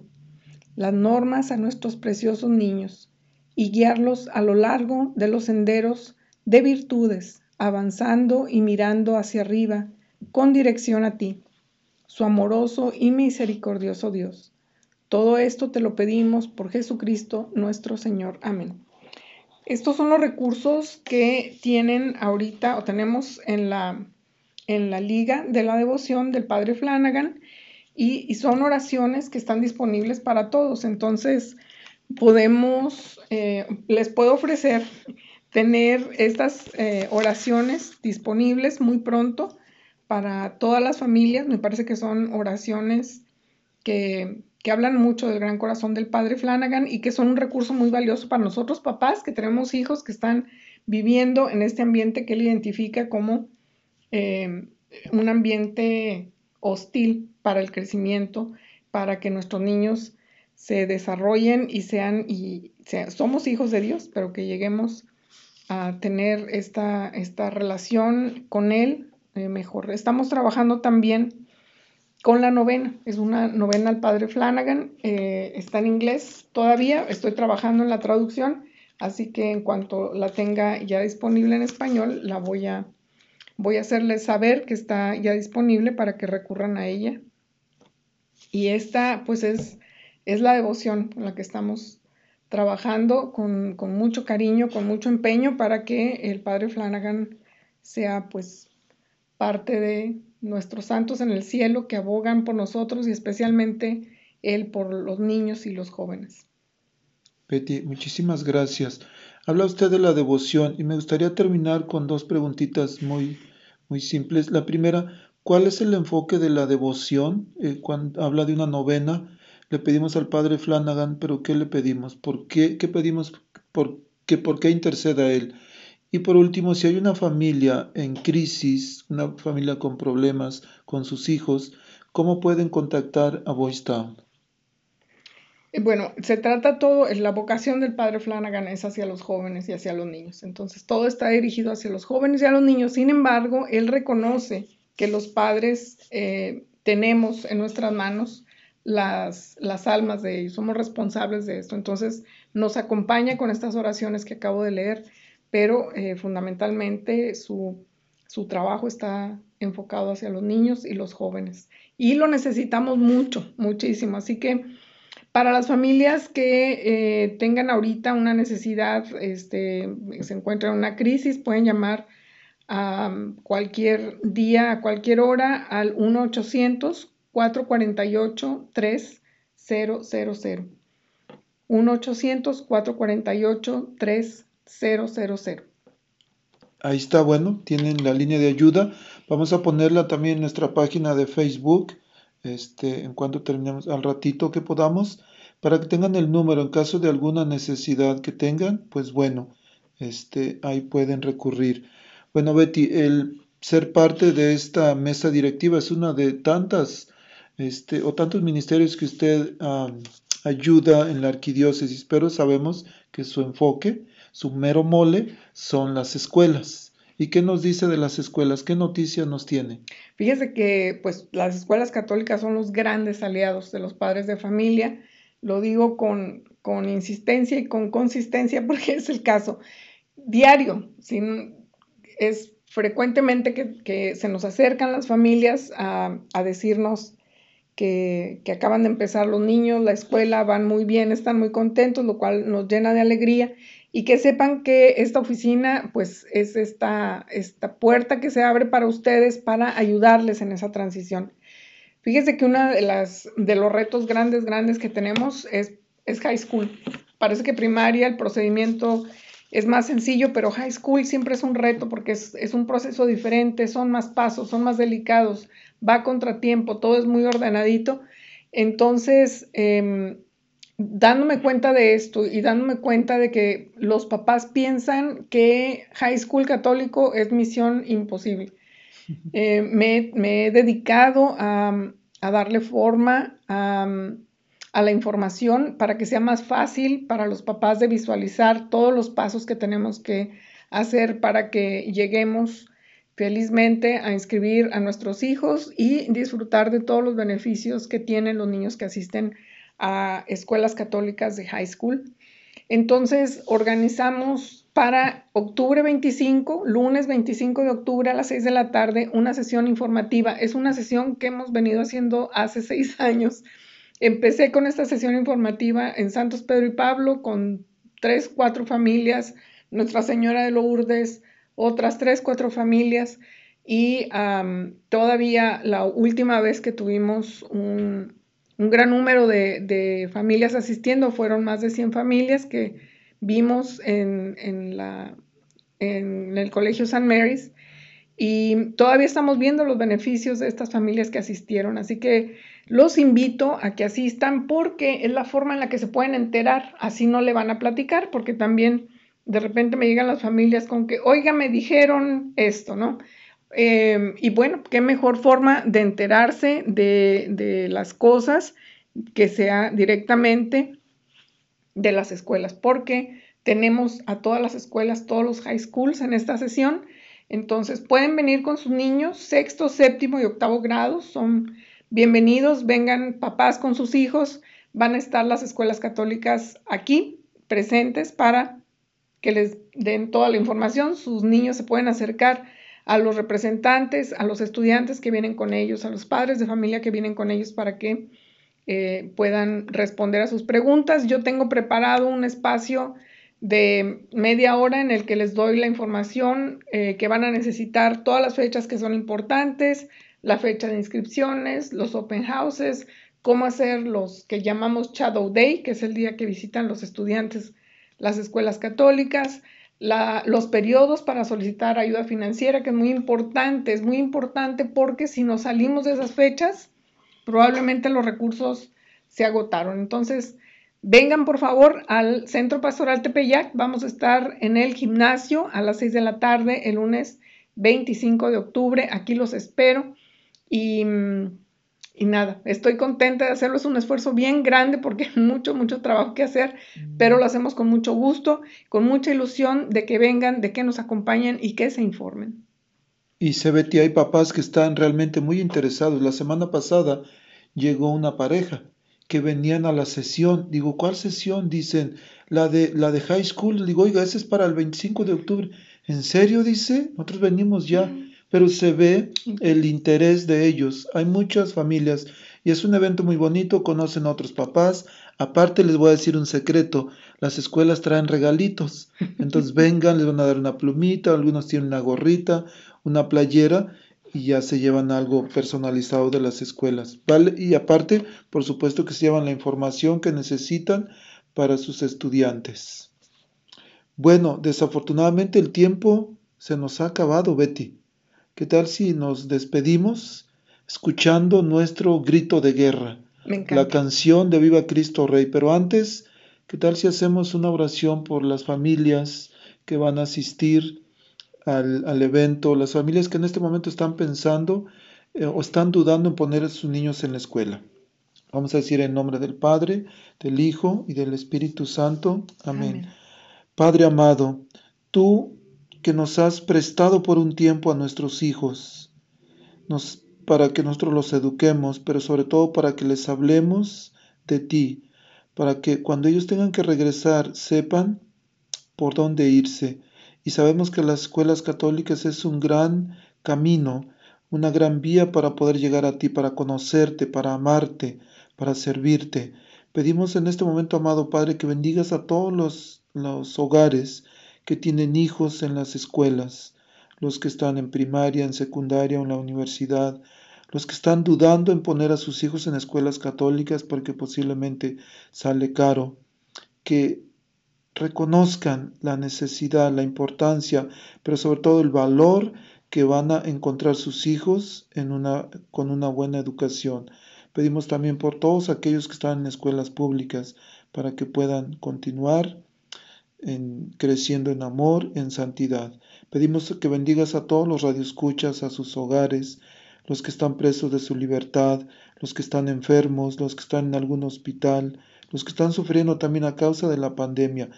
las normas a nuestros preciosos niños y guiarlos a lo largo de los senderos de virtudes, avanzando y mirando hacia arriba con dirección a ti, su amoroso y misericordioso Dios. Todo esto te lo pedimos por Jesucristo nuestro Señor. Amén. Estos son los recursos que tienen ahorita o tenemos en la en la Liga de la Devoción del Padre Flanagan y, son oraciones que están disponibles para todos. Entonces, podemos, eh, les puedo ofrecer tener estas eh, oraciones disponibles muy pronto para todas las familias. Me parece que son oraciones que, que hablan mucho del gran corazón del Padre Flanagan y que son un recurso muy valioso para nosotros papás que tenemos hijos que están viviendo en este ambiente que él identifica como eh, un ambiente hostil para el crecimiento, para que nuestros niños se desarrollen y sean, y somos hijos de Dios, pero que lleguemos a tener esta, esta relación con Él eh, mejor. Estamos trabajando también con la novena, es una novena al Padre Flanagan, eh, está en inglés todavía, estoy trabajando en la traducción, así que en cuanto la tenga ya disponible en español, la voy a, voy a hacerles saber que está ya disponible para que recurran a ella. Y esta, pues, es, es la devoción con la que estamos trabajando con, con, mucho cariño, con mucho empeño para que el Padre Flanagan sea, pues, parte de nuestros santos en el cielo que abogan por nosotros y especialmente Él por los niños y los jóvenes. Betty, muchísimas gracias. Habla usted de la devoción y me gustaría terminar con dos preguntitas muy, muy simples. La primera, ¿Cuál es el enfoque de la devoción? Eh, cuando habla de una novena, le pedimos al Padre Flanagan, pero ¿qué le pedimos? ¿Por qué, qué pedimos? ¿Por qué, ¿Por qué interceda Él? Y por último, si hay una familia en crisis, una familia con problemas con sus hijos, ¿cómo pueden contactar a Voice? Bueno, se trata todo, la vocación del padre Flanagan es hacia los jóvenes y hacia los niños. Entonces, todo está dirigido hacia los jóvenes y a los niños. Sin embargo, él reconoce que los padres eh, tenemos en nuestras manos las, las almas de ellos, somos responsables de esto. Entonces nos acompaña con estas oraciones que acabo de leer, pero eh, fundamentalmente su, su trabajo está enfocado hacia los niños y los jóvenes. Y lo necesitamos mucho, muchísimo. Así que para las familias que eh, tengan ahorita una necesidad, este, se encuentran en una crisis, pueden llamar a cualquier día, a cualquier hora, al 1-800-448-3000. 1-800-448-3000. Ahí está, bueno, tienen la línea de ayuda. Vamos a ponerla también en nuestra página de Facebook, este, en cuanto terminemos, al ratito que podamos, para que tengan el número en caso de alguna necesidad que tengan, pues bueno, este, ahí pueden recurrir. Bueno, Betty, el ser parte de esta mesa directiva es una de tantas este, o tantos ministerios que usted ayuda en la arquidiócesis, pero sabemos que su enfoque, su mero mole, son las escuelas. ¿Y qué nos dice de las escuelas? ¿Qué noticias nos tiene? Fíjese que pues, las escuelas católicas son los grandes aliados de los padres de familia. Lo digo con, con insistencia y con consistencia *laughs* porque es el caso. Diario, es frecuentemente que, se nos acercan las familias a, decirnos que, acaban de empezar los niños, la escuela, van muy bien, están muy contentos, lo cual nos llena de alegría. Y que sepan que esta oficina, pues, es esta, esta puerta que se abre para ustedes para ayudarles en esa transición. Fíjese que uno de, de los retos grandes, grandes que tenemos es, es high school. Parece que primaria, el procedimiento es más sencillo, pero high school siempre es un reto porque es, un proceso diferente, son más pasos, son más delicados, va a contratiempo, todo es muy ordenadito. Entonces, em, dándome cuenta de esto y dándome cuenta de que los papás piensan que high school católico es misión imposible. *laughs* Eh, me, he dedicado a, a darle forma a, a la información para que sea más fácil para los papás de visualizar todos los pasos que tenemos que hacer para que lleguemos felizmente a inscribir a nuestros hijos y disfrutar de todos los beneficios que tienen los niños que asisten a escuelas católicas de high school. Entonces, organizamos para octubre 25, lunes 25 de octubre a las 6 de la tarde, una sesión informativa. Es una sesión que hemos venido haciendo hace seis *laughs* años Empecé con esta sesión informativa en Santos Pedro y Pablo con tres, cuatro familias, Nuestra Señora de Lourdes, otras tres, cuatro familias y todavía la última vez que tuvimos un, gran número de, familias asistiendo, fueron más de 100 familias que vimos en, la, en el Colegio San Mary's y todavía estamos viendo los beneficios de estas familias que asistieron, así que los invito a que asistan porque es la forma en la que se pueden enterar, así no le van a platicar, porque también de repente me llegan las familias con que, oiga, me dijeron esto, ¿no? Em, y bueno, qué mejor forma de enterarse de, las cosas que sea directamente de las escuelas, porque tenemos a todas las escuelas, todos los high schools en esta sesión. Entonces pueden venir con sus niños, sexto, séptimo y octavo grado, son bienvenidos, vengan papás con sus hijos, van a estar las escuelas católicas aquí presentes para que les den toda la información, sus niños se pueden acercar a los representantes, a los estudiantes que vienen con ellos, a los padres de familia que vienen con ellos para que eh, puedan responder a sus preguntas. Yo tengo preparado un espacio de media hora en el que les doy la información eh, que van a necesitar, todas las fechas que son importantes, la fecha de inscripciones, los open houses, cómo hacer los que llamamos Shadow Day, que es el día que visitan los estudiantes las escuelas católicas, los periodos para solicitar ayuda financiera, que es muy importante, es muy importante porque si nos salimos de esas fechas, probablemente los recursos se agotaron. Entonces, vengan por favor al Centro Pastoral Tepeyac. Vamos a estar en el gimnasio a las 6 de la tarde el lunes 25 de octubre. Aquí los espero. Y, y nada, estoy contenta de hacerlo. Es un esfuerzo bien grande porque hay *laughs* mucho, mucho trabajo que hacer, pero lo hacemos con mucho gusto, con mucha ilusión de que vengan, de que nos acompañen y que se informen. Y se ve que hay papás que están realmente muy interesados. La semana pasada llegó una pareja que venían a la sesión. Digo, ¿cuál sesión? Dicen, la de, la de high school. Digo, oiga, esa es para el 25 de octubre. ¿En serio? Dice, nosotros venimos ya. Pero se ve el interés de ellos. Hay muchas familias y es un evento muy bonito. Conocen a otros papás. Aparte les voy a decir un secreto. Las escuelas traen regalitos. *laughs* Entonces vengan, les van a dar una plumita. Algunos tienen una gorrita una playera y ya se llevan algo personalizado de las escuelas. ¿vale? Y aparte, por supuesto que se llevan la información que necesitan para sus estudiantes. Bueno, desafortunadamente el tiempo se nos ha acabado, Betty. ¿Qué tal si nos despedimos escuchando nuestro grito de guerra? La canción de Viva Cristo Rey. Pero antes, ¿qué tal si hacemos una oración por las familias que van a asistir al, evento, las familias que en este momento están pensando eh, o están dudando en poner a sus niños en la escuela. Vamos a decir en nombre del Padre, del Hijo y del Espíritu Santo. Amén. Padre amado, tú que nos has prestado por un tiempo a nuestros hijos, para que nosotros los eduquemos, pero sobre todo para que les hablemos de ti, para que cuando ellos tengan que regresar sepan por dónde irse, y sabemos que las escuelas católicas es un gran camino, una gran vía para poder llegar a ti, para conocerte, para amarte, para servirte. Pedimos en este momento, amado Padre, que bendigas a todos los hogares que tienen hijos en las escuelas, los que están en primaria, en secundaria o en la universidad, los que están dudando en poner a sus hijos en escuelas católicas porque posiblemente sale caro, que reconozcan la necesidad, la importancia, pero sobre todo el valor que van a encontrar sus hijos en una, con una buena educación. Pedimos también por todos aquellos que están en escuelas públicas para que puedan continuar en, creciendo en amor, en santidad. Pedimos que bendigas a todos los radioescuchas, a sus hogares, los que están presos de su libertad, los que están enfermos, los que están en algún hospital, los que están sufriendo también a causa de la pandemia.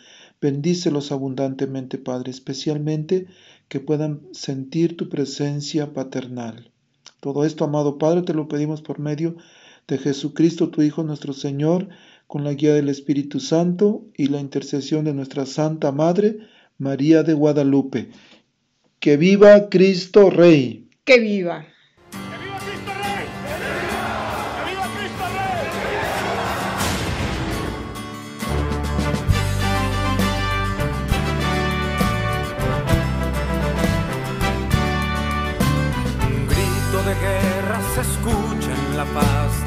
Bendícelos abundantemente, Padre, especialmente que puedan sentir tu presencia paternal. Todo esto, amado Padre, te lo pedimos por medio de Jesucristo, tu Hijo, nuestro Señor, con la guía del Espíritu Santo y la intercesión de nuestra Santa Madre, María de Guadalupe. Que viva Cristo Rey. Que viva.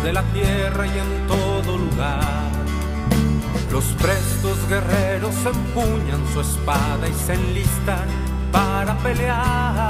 de la tierra y en todo lugar. Los prestos guerreros empuñan su espada y se enlistan para pelear.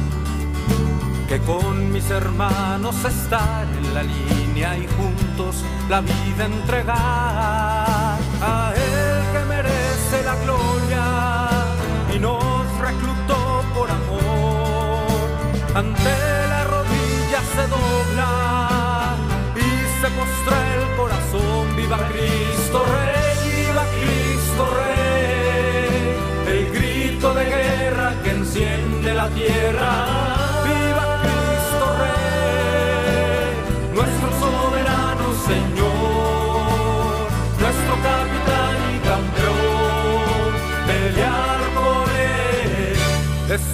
que con mis hermanos estar en la línea y juntos la vida entregar a Él que merece la gloria y nos reclutó por amor.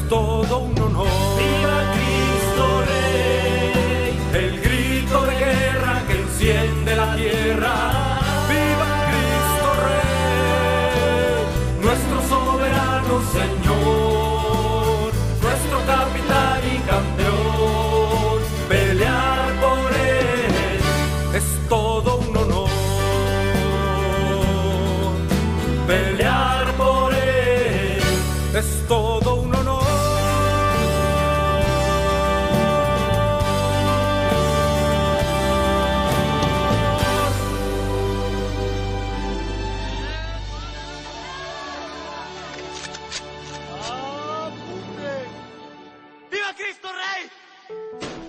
Todo